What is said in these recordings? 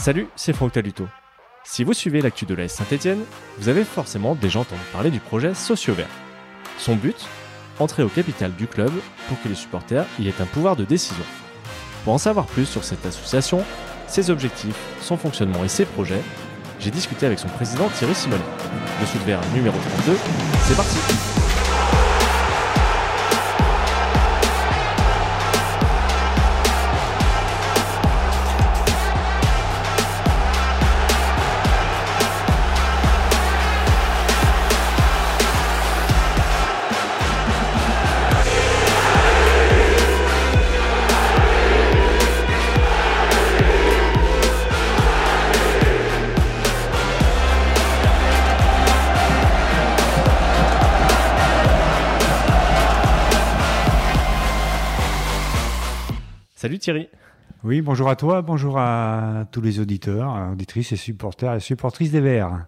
Salut, c'est Franck Taluto. Si vous suivez l'actu de l'AS Saint-Etienne, vous avez forcément déjà entendu parler du projet Socio Vert. Son but Entrer au capital du club pour que les supporters y aient un pouvoir de décision. Pour en savoir plus sur cette association, ses objectifs, son fonctionnement et ses projets, j'ai discuté avec son président Thierry Simonet. Le Sud numéro 32, c'est parti Salut Thierry. Oui, bonjour à toi, bonjour à tous les auditeurs, auditrices et supporters et supportrices des Verts.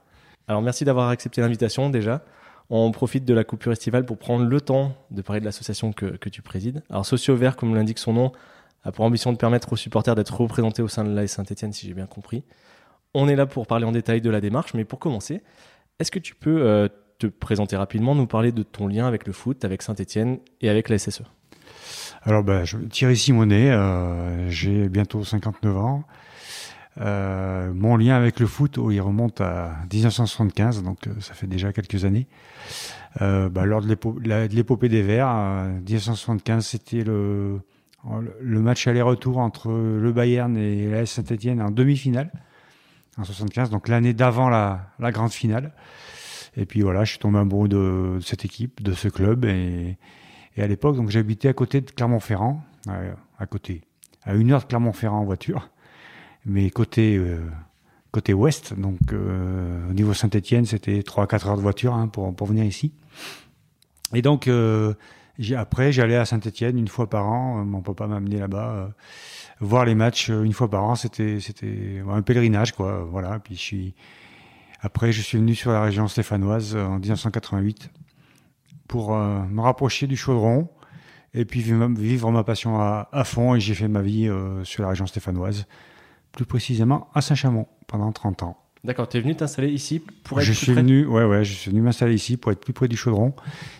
Alors merci d'avoir accepté l'invitation déjà. On profite de la coupure estivale pour prendre le temps de parler de l'association que, tu présides. Alors Socio Vert, comme l'indique son nom, a pour ambition de permettre aux supporters d'être représentés au sein de l'AS Saint-Etienne, si j'ai bien compris. On est là pour parler en détail de la démarche, mais pour commencer, est-ce que tu peux euh, te présenter rapidement, nous parler de ton lien avec le foot, avec Saint-Etienne et avec la SSE alors, bah, je, Thierry Simonet, euh, j'ai bientôt 59 ans. Euh, mon lien avec le foot, oh, il remonte à 1975, donc euh, ça fait déjà quelques années. Euh, bah, lors de l'épopée des Verts, 1975, c'était le, le match aller-retour entre le Bayern et la Saint-Etienne en demi-finale, en 75, donc l'année d'avant la, la grande finale. Et puis voilà, je suis tombé amoureux de, de cette équipe, de ce club, et, et à l'époque, donc j'habitais à côté de Clermont-Ferrand, euh, à côté, à une heure de Clermont-Ferrand en voiture, mais côté euh, côté ouest, donc euh, au niveau Saint-Étienne, c'était 3 à 4 heures de voiture hein, pour pour venir ici. Et donc après, j'allais à Saint-Étienne une fois par an. Mon papa m'a amené là-bas voir les matchs une fois par an. C'était c'était un pèlerinage quoi. Voilà. Puis après, je suis venu sur la région stéphanoise en 1988 pour euh, me rapprocher du chaudron et puis vivre ma passion à, fond. Et j'ai fait ma vie euh, sur la région stéphanoise, plus précisément à Saint-Chamond pendant 30 ans. D'accord, tu es venu t'installer ici pour être je plus suis près venu, ouais, ouais, je suis venu m'installer ici pour être plus près du chaudron.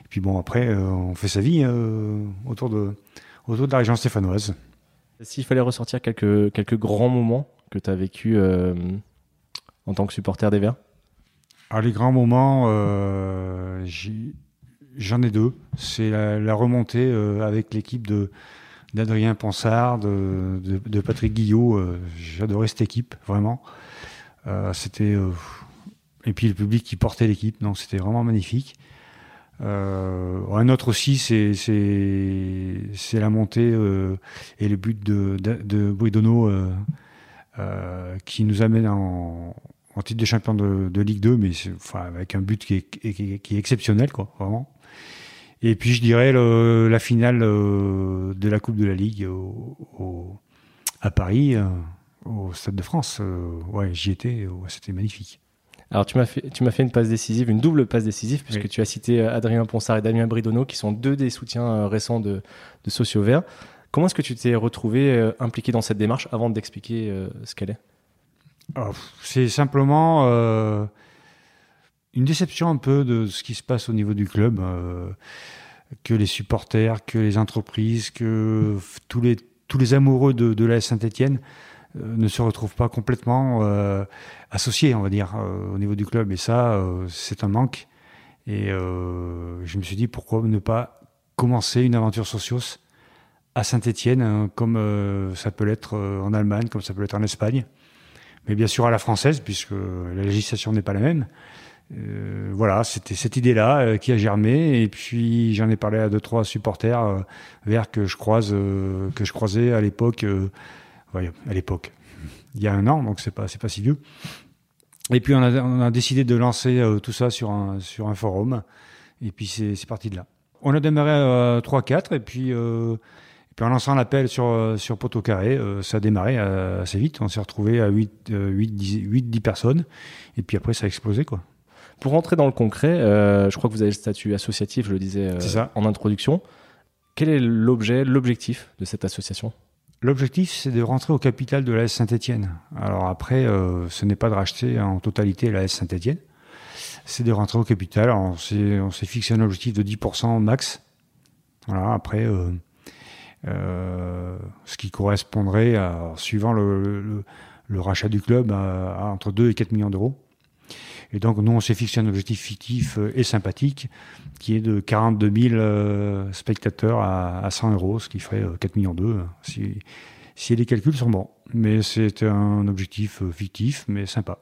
Et puis bon, après, euh, on fait sa vie autour, de, autour de la région stéphanoise. S'il fallait ressortir quelques, quelques grands moments que tu as vécu en tant que supporter des Verts? Alors, les grands moments, j'ai J'en ai deux. C'est la, remontée euh, avec l'équipe de d'Adrien Ponsard, de, Patrick Guillot. Euh, j'adorais cette équipe, vraiment. Euh, c'était et puis le public qui portait l'équipe, donc c'était vraiment magnifique. un autre aussi, c'est la montée et le but de de, qui nous amène en, en titre de champion de, Ligue 2, mais enfin avec un but qui est, qui est, qui est exceptionnel, quoi, vraiment. Et puis je dirais le, la finale euh, de la Coupe de la Ligue au, à Paris, euh, au Stade de France. Euh, ouais, j'y étais, c'était magnifique. Alors tu m'as fait, tu m'as fait une passe décisive, une double passe décisive, puisque tu as cité Adrien Ponsard et Damien Bridono, qui sont deux des soutiens récents de, de Socio Vert. Comment est-ce que tu t'es retrouvé impliqué dans cette démarche avant d'expliquer ce qu'elle est? Oh, C'est simplement une déception un peu de ce qui se passe au niveau du club, euh, que les supporters, que les entreprises, que tous les, tous les amoureux de, de la Saint-Etienne euh, ne se retrouvent pas complètement euh, associés, on va dire, au niveau du club. Et ça, c'est un manque. Et je me suis dit, pourquoi ne pas commencer une aventure socios à Saint-Etienne, hein, comme ça peut l'être en Allemagne, comme ça peut l'être en Espagne. Mais bien sûr à la française, puisque la législation n'est pas la même. Euh, voilà, c'était cette idée-là euh, qui a germé. Et puis j'en ai parlé à deux trois supporters euh, vers que je croise que je croisais à l'époque à l'époque. Il y a un an donc c'est pas c'est pas si vieux. Et puis on a, décidé de lancer tout ça sur un sur un forum. Et puis c'est parti de là. On a démarré à 3 4 et puis et puis en lançant l'appel sur sur poteau carré ça a démarré assez vite. On s'est retrouvé à 8 8 10, 8 10 personnes. Et puis après ça a explosé quoi pour rentrer dans le concret, euh, je crois que vous avez le statut associatif, je le disais euh, en introduction. Quel est l'objet, l'objectif de cette association? L'objectif, c'est de rentrer au capital de la S Saint-Etienne. Alors après, euh, ce n'est pas de racheter en totalité la S Saint-Etienne, c'est de rentrer au capital. on s'est fixé un objectif de 10% max. Voilà, après, euh, euh, ce qui correspondrait, à, suivant le, rachat du club, à, entre 2 et 4 millions d'euros. Et donc, nous, on s'est fixé un objectif fictif et sympathique qui est de 42 000 spectateurs à, 100 euros, ce qui ferait 4 millions d'euros si, si les calculs sont bons. Mais c'est un objectif fictif, mais sympa.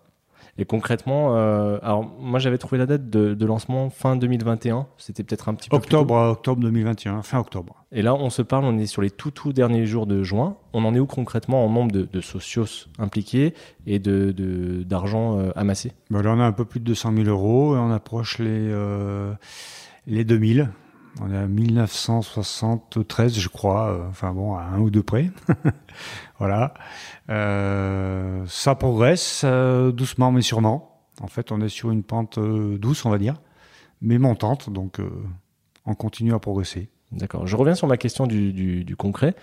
Et concrètement, euh, alors moi j'avais trouvé la date de, lancement fin 2021. C'était peut-être un petit peu octobre, octobre 2021, fin octobre. Et là, on se parle, on est sur les tout tout derniers jours de juin. On en est où concrètement en nombre de, socios impliqués et de d'argent euh, amassé? Ben Là, on a un peu plus de 200 000 euros et on approche les euh, les 2000. On est à 1973, je crois. Euh, enfin bon, à un ou deux près. voilà. Euh, ça progresse euh, doucement mais sûrement. En fait, on est sur une pente douce, on va dire, mais montante. Donc, on continue à progresser. D'accord. Je reviens sur ma question du, concret.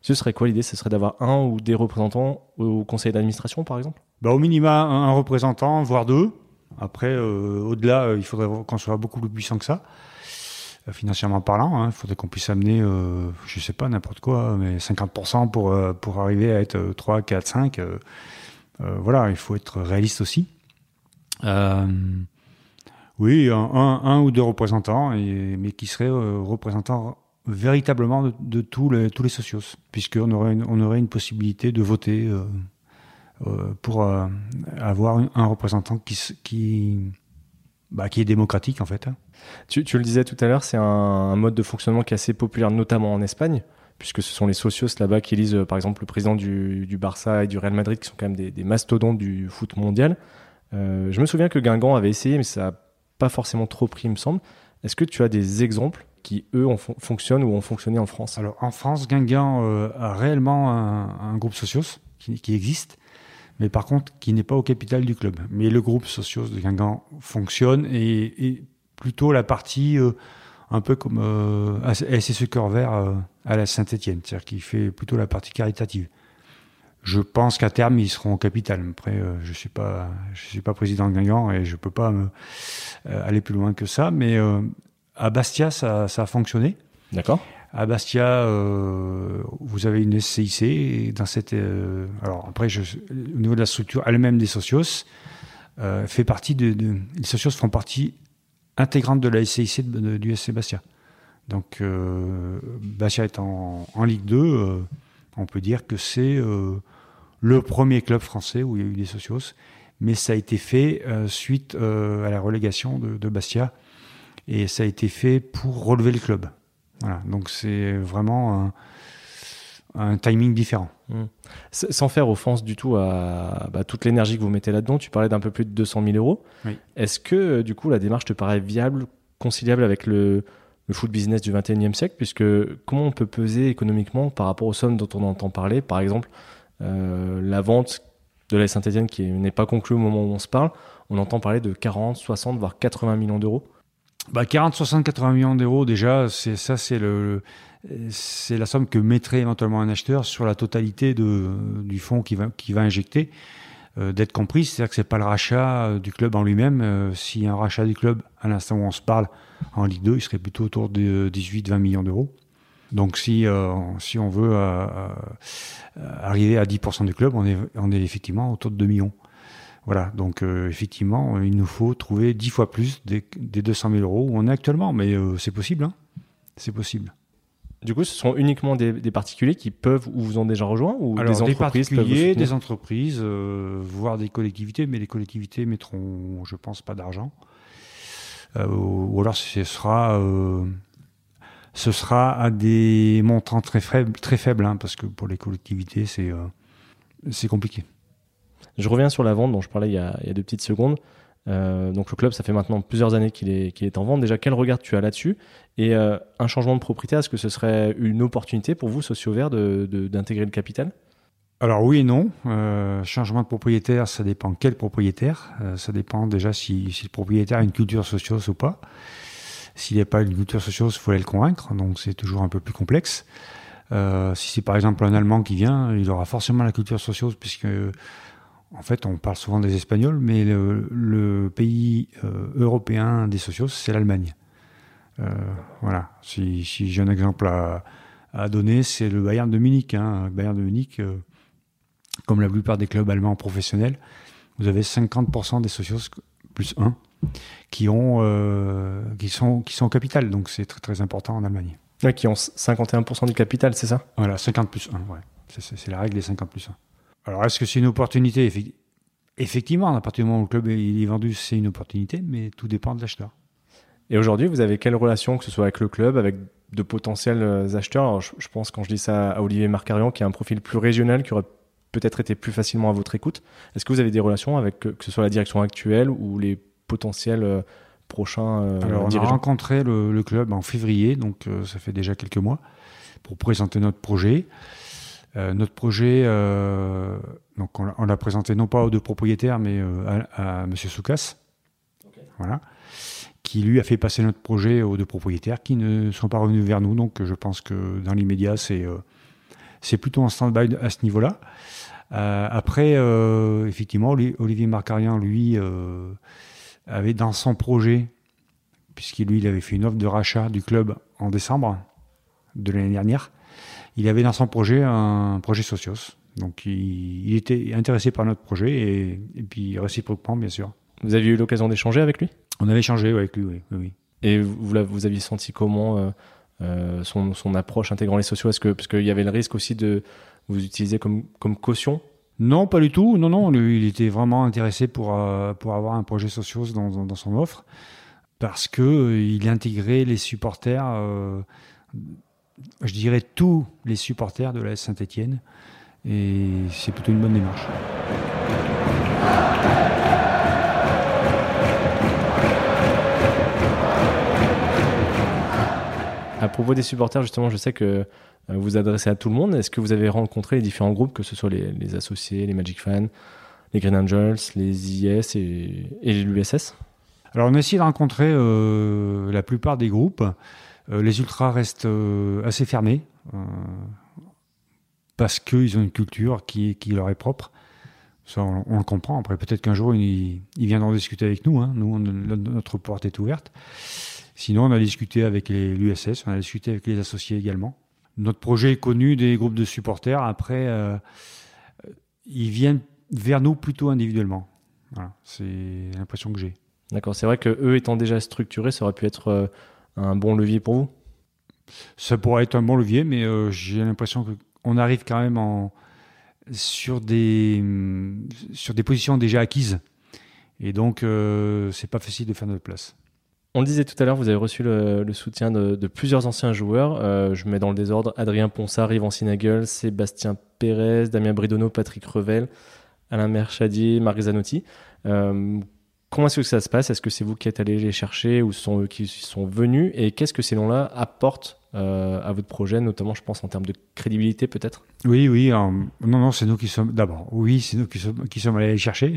Ce serait quoi l'idée? Ce serait d'avoir un ou des représentants au conseil d'administration, par exemple? Bah, Au minima, un représentant, voire deux. Après, au-delà, il faudrait qu'on soit beaucoup plus puissant que ça. Euh, financièrement parlant. Hein. Il faudrait qu'on puisse amener, euh, je sais pas, n'importe quoi, mais 50% pour, euh, pour arriver à être 3, 4, 5. voilà, il faut être réaliste aussi. oui, un, ou deux représentants, mais qui seraient représentants véritablement de, tous, les, tous les socios, puisqu'on aurait, une, on aurait une possibilité de voter pour avoir un représentant qui, qui, bah, qui est démocratique en fait. Hein. Tu, le disais tout à l'heure, c'est un, mode de fonctionnement qui est assez populaire, notamment en Espagne, puisque ce sont les socios là-bas qui élisent, par exemple, le président du, Barça et du Real Madrid, qui sont quand même des, mastodontes du foot mondial. Euh, je me souviens que Guingamp avait essayé, mais ça n'a pas forcément trop pris, il me semble. Est-ce que tu as des exemples qui, eux, fonctionnent ou ont fonctionné en France? Alors, en France, Guingamp euh, a réellement un, groupe socios qui existe mais par contre qui n'est pas au capital du club. Mais le groupe Socios de Guingamp fonctionne et, plutôt la partie euh, un peu comme euh, SSE Cœur Vert euh, à la Saint-Etienne, c'est-à-dire qui fait plutôt la partie caritative. Je pense qu'à terme, ils seront au capital. Après, je ne suis, pas, je suis pas président de Guingamp et je ne peux pas me, aller plus loin que ça. Mais à Bastia, ça, ça a fonctionné. D'accord. À Bastia, euh, vous avez une SCIC. Et dans cette, euh, alors après, je, au niveau de la structure elle-même des socios, euh, fait partie de, les socios font partie intégrante de la SCIC du SC Bastia. Donc Bastia est en, Ligue 2, on peut dire que c'est le premier club français où il y a eu des socios, mais ça a été fait suite à la relégation de, de Bastia et ça a été fait pour relever le club. Voilà, donc c'est vraiment timing différent. Mmh. Sans faire offense du tout à bah, toute l'énergie que vous mettez là-dedans, tu parlais d'un peu plus de 200 000 euros. Est-ce que euh, du coup la démarche te paraît viable, conciliable avec le, le foot business du 21e siècle? Puisque comment on peut peser économiquement par rapport aux sommes dont on entend parler? Par exemple, euh, la vente de la Saint-Etienne qui n'est pas conclue au moment où on se parle, on entend parler de 40, 60, voire 80 millions d'euros bah 40, 60, 80 millions d'euros, déjà, c'est ça, c'est le, c'est la somme que mettrait éventuellement un acheteur sur la totalité de, du fonds qui va, va injecter. Euh, d'être compris, c'est-à-dire que c'est pas le rachat euh, du club en lui-même. Euh, si un rachat du club, à l'instant où on se parle, en Ligue 2, il serait plutôt autour de 18-20 millions d'euros. Donc si, si on veut arriver à 10% du club, on est, on est effectivement autour de 2 millions. Voilà, donc euh, effectivement, il nous faut trouver dix fois plus des, 200 000 euros où on est actuellement, mais euh, c'est possible, hein c'est possible. Du coup, ce sont uniquement des, particuliers qui peuvent ou vous ont déjà rejoint ou des entreprises des particuliers, des entreprises, euh, voire des collectivités, mais les collectivités mettront, je pense, pas d'argent. ou alors ce sera, ce sera à des montants très faibles, très faibles, hein, parce que pour les collectivités, c'est c'est compliqué. Je reviens sur la vente dont je parlais il y a, deux petites secondes. Euh, donc le club, ça fait maintenant plusieurs années qu'il est, est en vente. Déjà, quel regard tu as là-dessus? Et euh, un changement de propriétaire, est-ce que ce serait une opportunité pour vous, Socio Vert, d'intégrer le capital? Alors oui et non. Euh, changement de propriétaire, ça dépend quel propriétaire. ça dépend déjà si, le propriétaire a une culture socios ou pas. S'il n'est pas une culture socios, il faut aller le convaincre. Donc c'est toujours un peu plus complexe. si c'est par exemple un Allemand qui vient, il aura forcément la culture socios, puisque en fait, on parle souvent des Espagnols, mais le, pays européen des socios, c'est l'Allemagne. voilà. Si, j'ai un exemple à, donner, c'est le Bayern de Munich. Hein. Bayern de Munich, comme la plupart des clubs allemands professionnels, vous avez 50% des socios plus 1 qui, ont, euh, qui, sont, qui sont au capital. Donc c'est très, très important en Allemagne. qui ont 51% du capital, c'est ça? Voilà, 50 plus 1, ouais. C'est la règle des 50 plus 1. Alors est-ce que c'est une opportunité? Effectivement, à partir du moment où le club est vendu, c'est une opportunité, mais tout dépend de l'acheteur. Et aujourd'hui, vous avez quelle relation, que ce soit avec le club, avec de potentiels euh, acheteurs? Je, pense, quand je dis ça à Olivier Marcarian, qui a un profil plus régional, qui aurait peut-être été plus facilement à votre écoute. Est-ce que vous avez des relations avec, que ce soit la direction actuelle ou les potentiels euh, prochains euh, Alors, on a rencontré le, club en février, donc euh, ça fait déjà quelques mois, pour présenter notre projet. Notre projet, donc on l'a présenté non pas aux deux propriétaires, mais à, M. Soukas, voilà, qui lui a fait passer notre projet aux deux propriétaires qui ne sont pas revenus vers nous. Donc je pense que dans l'immédiat, c'est c'est plutôt en stand-by à ce niveau-là. après, effectivement, Olivier Marcarian, lui, avait dans son projet, puisqu'il lui il avait fait une offre de rachat du club en décembre de l'année dernière, il avait dans son projet un projet Socios. Donc il, était intéressé par notre projet et, puis réciproquement, bien sûr. Vous aviez eu l'occasion d'échanger avec lui? On avait échangé avec lui, oui. oui, Et vous, vous aviez senti comment euh, euh, son, son, approche intégrant les sociaux Est-ce que parce qu'il y avait le risque aussi de vous utiliser comme, comme caution? Non, pas du tout. Non, non, il était vraiment intéressé pour, euh, pour avoir un projet socios dans, dans, son offre parce que il intégrait les supporters, je dirais tous les supporters de la Saint-Étienne, et c'est plutôt une bonne démarche. À propos des supporters, justement, je sais que euh, vous adressez à tout le monde. Est-ce que vous avez rencontré les différents groupes, que ce soit les, associés, les Magic Fans, les Green Angels, les IS et, l'USS Alors on a essayé de rencontrer euh, la plupart des groupes. Euh, les ultras restent assez fermés parce qu'ils ont une culture qui, leur est propre. Ça, on, le comprend. Après, peut-être qu'un jour, ils, viendront discuter avec nous. Hein. Nous, notre porte est ouverte. Sinon, on a discuté avec l'USS, on a discuté avec les associés également notre projet est connu des groupes de supporters. Après, euh, ils viennent vers nous plutôt individuellement. c'est l'impression que j'ai. D'accord, c'est vrai que eux étant déjà structurés, ça aurait pu être euh, un bon levier pour vous? Ça pourrait être un bon levier, mais euh, j'ai l'impression qu'on arrive quand même en, sur, des, sur des positions déjà acquises. Et donc, c'est pas facile de faire notre place. On le disait tout à l'heure, vous avez reçu le, soutien de, plusieurs anciens joueurs. Euh, je mets dans le désordre Adrien Ponsard, Yvan Sinagel, Sébastien Pérez, Damien Bridono, Patrick Revel, Alain Merchadier, Marc Zanotti. Euh, comment est-ce que ça se passe? Est-ce que c'est vous qui êtes allé les chercher ou sont qui sont venus? Et qu'est-ce que ces noms-là apportent euh, à votre projet, notamment, je pense, en termes de crédibilité, peut-être? Oui, oui. non, non, c'est nous qui sommes. D'abord, oui, c'est nous qui sommes, qui sommes allés les chercher.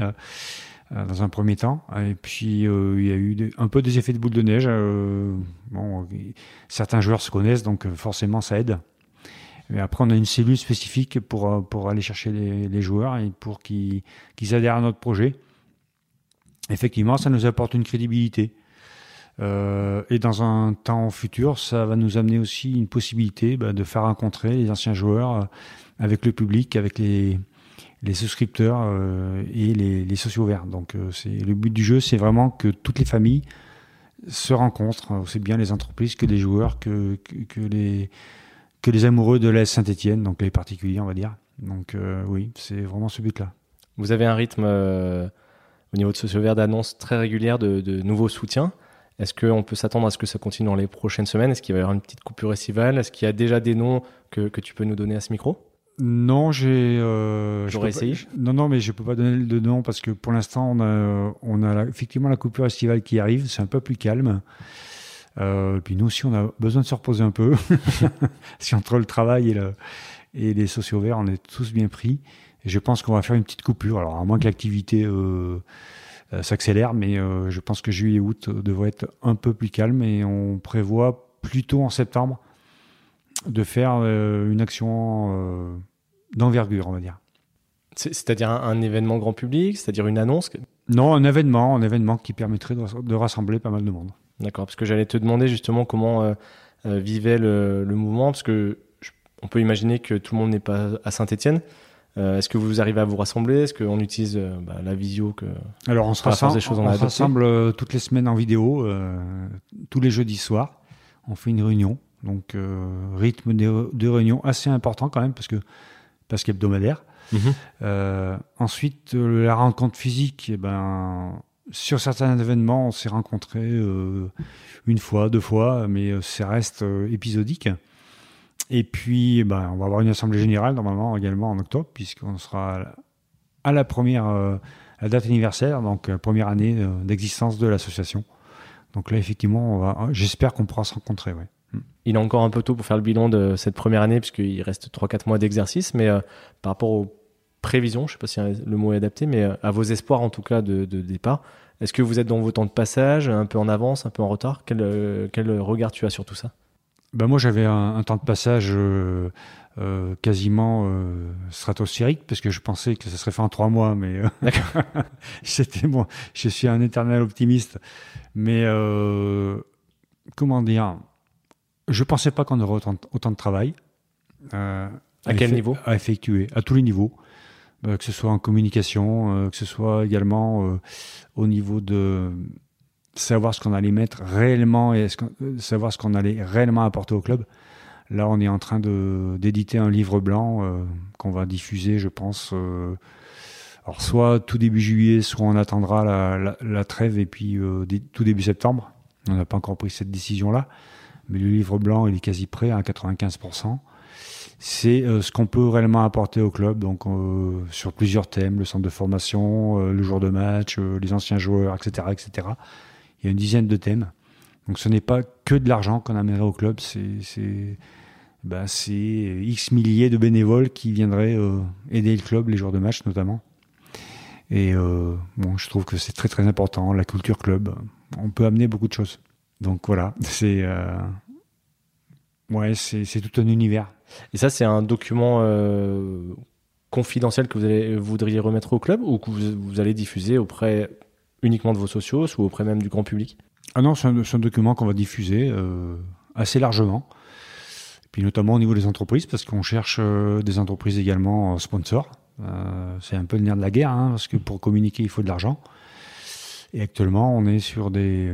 Euh, dans un premier temps. Et puis, euh, il y a eu un peu des effets de boule de neige. Euh, bon, certains joueurs se connaissent, donc forcément, ça aide. Mais après, on a une cellule spécifique pour, pour aller chercher les, joueurs et pour qu'ils adhèrent à notre projet. Effectivement, ça nous apporte une crédibilité. et dans un temps futur, ça va nous amener aussi une possibilité bah, de faire rencontrer les anciens joueurs avec le public, avec les, souscripteurs euh, et les, sociaux verts. Donc euh, le but du jeu, c'est vraiment que toutes les familles se rencontrent, hein, aussi bien les entreprises que les joueurs, que, que, les, que les amoureux de la Saint-Etienne, donc les particuliers, on va dire. Donc euh, oui, c'est vraiment ce but-là. Vous avez un rythme au niveau de Sociaux Verts d'annonces très régulière de, de nouveaux soutiens. Est-ce qu'on peut s'attendre à ce que ça continue dans les prochaines semaines? Est-ce qu'il va y avoir une petite coupure estivale? Est-ce qu'il y a déjà des noms que, que tu peux nous donner à ce micro? Non, j'ai. Euh, J'aurais essayé. non, non, mais je peux pas donner de nom parce que pour l'instant, on a, on a effectivement la coupure estivale qui arrive. C'est un peu plus calme. Euh, puis nous aussi, on a besoin de se reposer un peu. si entre le travail et, le, et les sociaux verts, on est tous bien pris. Et je pense qu'on va faire une petite coupure. Alors, à moins que l'activité euh, euh s'accélère, mais euh, je pense que juillet et août devraient être un peu plus calme et on prévoit plutôt en septembre de faire une action d'envergure, on va dire. C'est-à-dire un, événement grand public, c'est-à-dire une annonce Non, un événement, un événement qui permettrait de, rassembler pas mal de monde. D'accord, parce que j'allais te demander justement comment vivait le, le, mouvement, parce que on peut imaginer que tout le monde n'est pas à Saint-Étienne. Euh, est-ce que vous arrivez à vous rassembler? Est-ce qu'on utilise euh, bah, la visio que Alors on se rassemble, on, se rassemble euh, toutes les semaines en vidéo, tous les jeudis soirs. On fait une réunion, donc rythme de, de, réunion assez important quand même parce que parce qu'hebdomadaire. Mhm. ensuite la rencontre physique, eh ben sur certains événements on s'est rencontrés une fois, deux fois, mais ça reste épisodique. Et puis, ben, on va avoir une assemblée générale normalement également en octobre, puisqu'on sera à la première euh, date anniversaire, donc euh, première année euh, d'existence de l'association. Donc là, effectivement, j'espère qu'on pourra se rencontrer. Ouais. Mm. Il est encore un peu tôt pour faire le bilan de cette première année, puisqu'il reste 3-4 mois d'exercice, mais par rapport aux prévisions, je ne sais pas si le mot est adapté, mais à vos espoirs en tout cas de, départ, est-ce que vous êtes dans vos temps de passage, un peu en avance, un peu en retard? Quel regard tu as sur tout ça? Ben moi, j'avais un, temps de passage euh, euh, quasiment euh, stratosphérique, parce que je pensais que ça serait fait en trois mois, mais c'était bon. Je suis un éternel optimiste. Mais comment dire? Je pensais pas qu'on aurait autant, de travail. à, quel niveau? À effectuer, à tous les niveaux. que ce soit en communication, que ce soit également au niveau de savoir ce qu'on allait mettre réellement et euh, savoir ce qu'on allait réellement apporter au club. Là, on est en train d'éditer un livre blanc euh, qu'on va diffuser, je pense. Euh, alors, soit tout début juillet, soit on attendra la, trêve et puis tout début septembre. On n'a pas encore pris cette décision-là. Mais le livre blanc, il est quasi prêt à 95%. C'est ce qu'on peut réellement apporter au club, donc sur plusieurs thèmes, le centre de formation, le jour de match, les anciens joueurs, etc., etc. Il y a une dizaine de thèmes. Donc ce n'est pas que de l'argent qu'on amènerait au club, c'est bah, X milliers de bénévoles qui viendraient euh, aider le club les jours de match notamment. Et euh, bon, je trouve que c'est très très important, la culture club. On peut amener beaucoup de choses. Donc voilà, c'est euh, ouais, tout un univers. Et ça, c'est un document confidentiel que vous allez, voudriez remettre au club ou que vous allez diffuser auprès uniquement de vos socios ou auprès même du grand public? Ah non, c'est un, document qu'on va diffuser euh, assez largement. Et puis notamment au niveau des entreprises, parce qu'on cherche euh, des entreprises également sponsors. Euh, c'est un peu le nerf de la guerre, hein, parce que pour communiquer, il faut de l'argent. Et actuellement, on est sur des,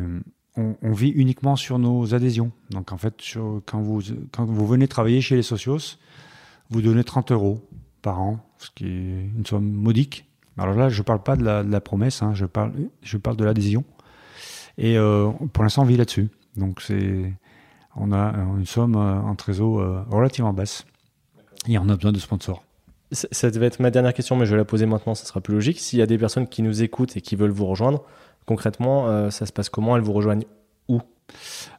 on, vit uniquement sur nos adhésions. Donc en fait, quand vous quand vous venez travailler chez les socios, vous donnez 30 euros par an, ce qui est une somme modique. Alors là, je ne parle pas de la, promesse, hein, je, parle, je parle de l'adhésion. Et euh, pour l'instant, on vit là-dessus. Donc c'est, on a une somme euh, en trésor euh, relativement basse. Et on a besoin de sponsors. Ça devait être ma dernière question, mais je vais la poser maintenant, ça sera plus logique. S'il y a des personnes qui nous écoutent et qui veulent vous rejoindre, concrètement, ça se passe comment? Elles vous rejoignent où?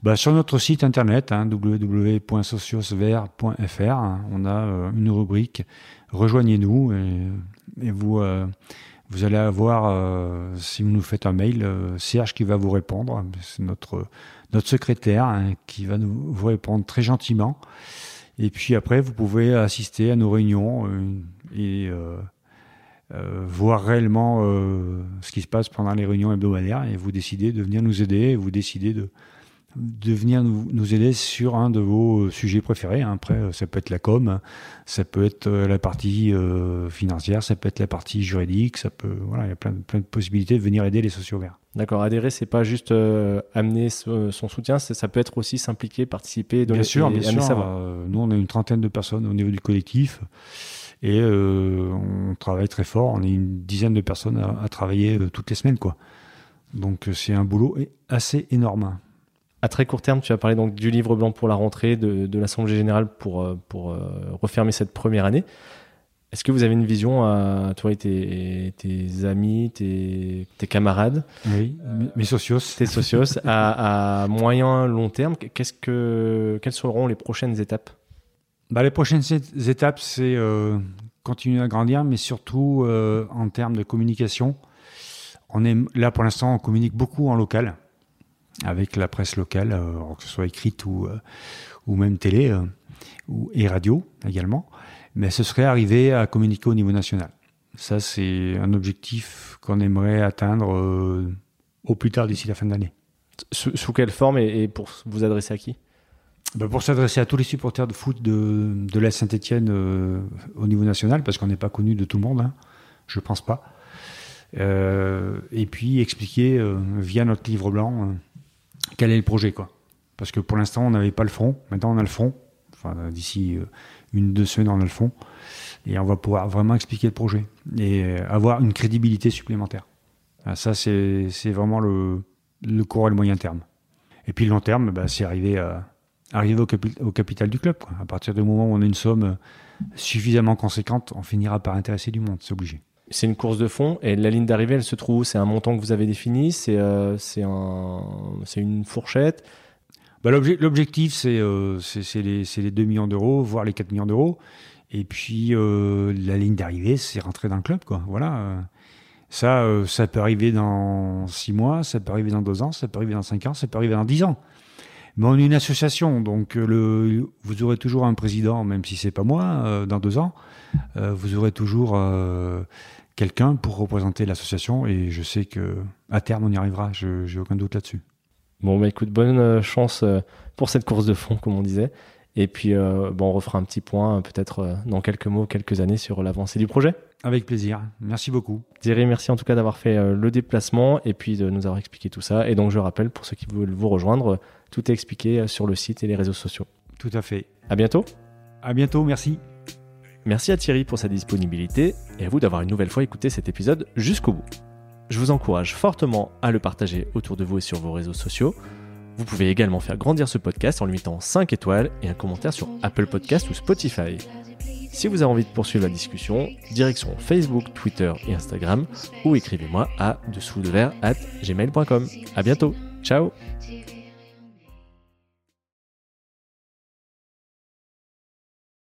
Bah, Sur notre site internet, hein, www.sociosver.fr, on a une rubrique Rejoignez-nous et vous, euh, vous allez avoir, euh, si vous nous faites un mail, euh, Serge qui va vous répondre. C'est notre, notre secrétaire hein, qui va vous répondre très gentiment. Et puis après, vous pouvez assister à nos réunions et voir réellement ce qui se passe pendant les réunions hebdomadaires et vous décidez de venir nous aider, vous décidez de, de venir nous, aider sur un de vos euh, sujets préférés. Hein. Après, euh, ça peut être la com, ça peut être euh, la partie financière, ça peut être la partie juridique, ça peut, voilà, il y a plein, plein de possibilités de venir aider les sociaux verts. D'accord, adhérer, c'est pas juste amener son soutien, ça peut être aussi s'impliquer, participer, donner, bien sûr, bien sûr. nous, on a une trentaine de personnes au niveau du collectif et on travaille très fort. On est une dizaine de personnes à, à travailler toutes les semaines, quoi. Donc, c'est un boulot assez énorme. À très court terme, tu as parlé donc du livre blanc pour la rentrée, de, l'Assemblée générale pour, euh, pour euh, refermer cette première année. Est-ce que vous avez une vision à toi et tes, tes amis, tes, tes, camarades Oui, mes socios. Tes socios, à, moyen, long terme, qu'est-ce que, quelles seront les prochaines étapes? Bah, Les prochaines étapes, c'est euh, continuer à grandir, mais surtout en termes de communication. On est, là, pour l'instant, on communique beaucoup en local avec la presse locale, euh, que ce soit écrite ou, euh, ou même télé ou, et radio également. Mais ce serait arriver à communiquer au niveau national. Ça, c'est un objectif qu'on aimerait atteindre au plus tard d'ici la fin de l'année. Sous, quelle forme et, pour vous adresser à qui? Ben, Pour s'adresser à tous les supporters de foot de, de l'Est Saint-Etienne euh, au niveau national, parce qu'on n'est pas connu de tout le monde, hein, je ne pense pas. Euh, et puis expliquer euh, via notre livre blanc quel est le projet. Quoi. Parce que pour l'instant, on n'avait pas le fond. Maintenant, on a le fond. Enfin, d'ici une, deux semaines, on a le fond. Et on va pouvoir vraiment expliquer le projet et avoir une crédibilité supplémentaire. Ah, ça, c'est vraiment le, le court et le moyen terme. Et puis le long terme, bah, c'est arriver, à, arriver au, capital du club. À partir du moment où on a une somme suffisamment conséquente, on finira par intéresser du monde, c'est obligé. C'est une course de fond et la ligne d'arrivée, elle se trouve C'est un montant que vous avez défini? C'est euh, un, une fourchette? Bah, L'objectif, c'est euh, les, les, 2 millions d'euros, voire les 4 millions d'euros. Et puis euh, la ligne d'arrivée, c'est rentrer dans le club. Quoi. Voilà. Ça, ça peut arriver dans six mois, ça peut arriver dans deux ans, ça peut arriver dans cinq ans, ça peut arriver dans dix ans. Mais on est une association, donc le, vous aurez toujours un président, même si c'est pas moi, dans deux ans. vous aurez toujours quelqu'un pour représenter l'association, et je sais que à terme on y arrivera. Je j'ai aucun doute là-dessus. Bon, bah écoute, bonne chance pour cette course de fond, comme on disait. Et puis, bon, on refera un petit point, peut-être dans quelques mots, quelques années, sur l'avancée du projet. Avec plaisir. Merci beaucoup. Thierry, merci en tout cas d'avoir fait euh, le déplacement et puis de nous avoir expliqué tout ça. Et donc, je rappelle, pour ceux qui veulent vous rejoindre, tout est expliqué euh, sur le site et les réseaux sociaux. Tout à fait. À bientôt. À bientôt, merci. Merci à Thierry pour sa disponibilité et à vous d'avoir une nouvelle fois écouté cet épisode jusqu'au bout. Je vous encourage fortement à le partager autour de vous et sur vos réseaux sociaux. Vous pouvez également faire grandir ce podcast en lui mettant 5 étoiles et un commentaire sur Apple Podcast ou Spotify. Si vous avez envie de poursuivre la discussion, direction Facebook, Twitter et Instagram ou écrivez-moi à dessous de verre at gmail.com. À bientôt. Ciao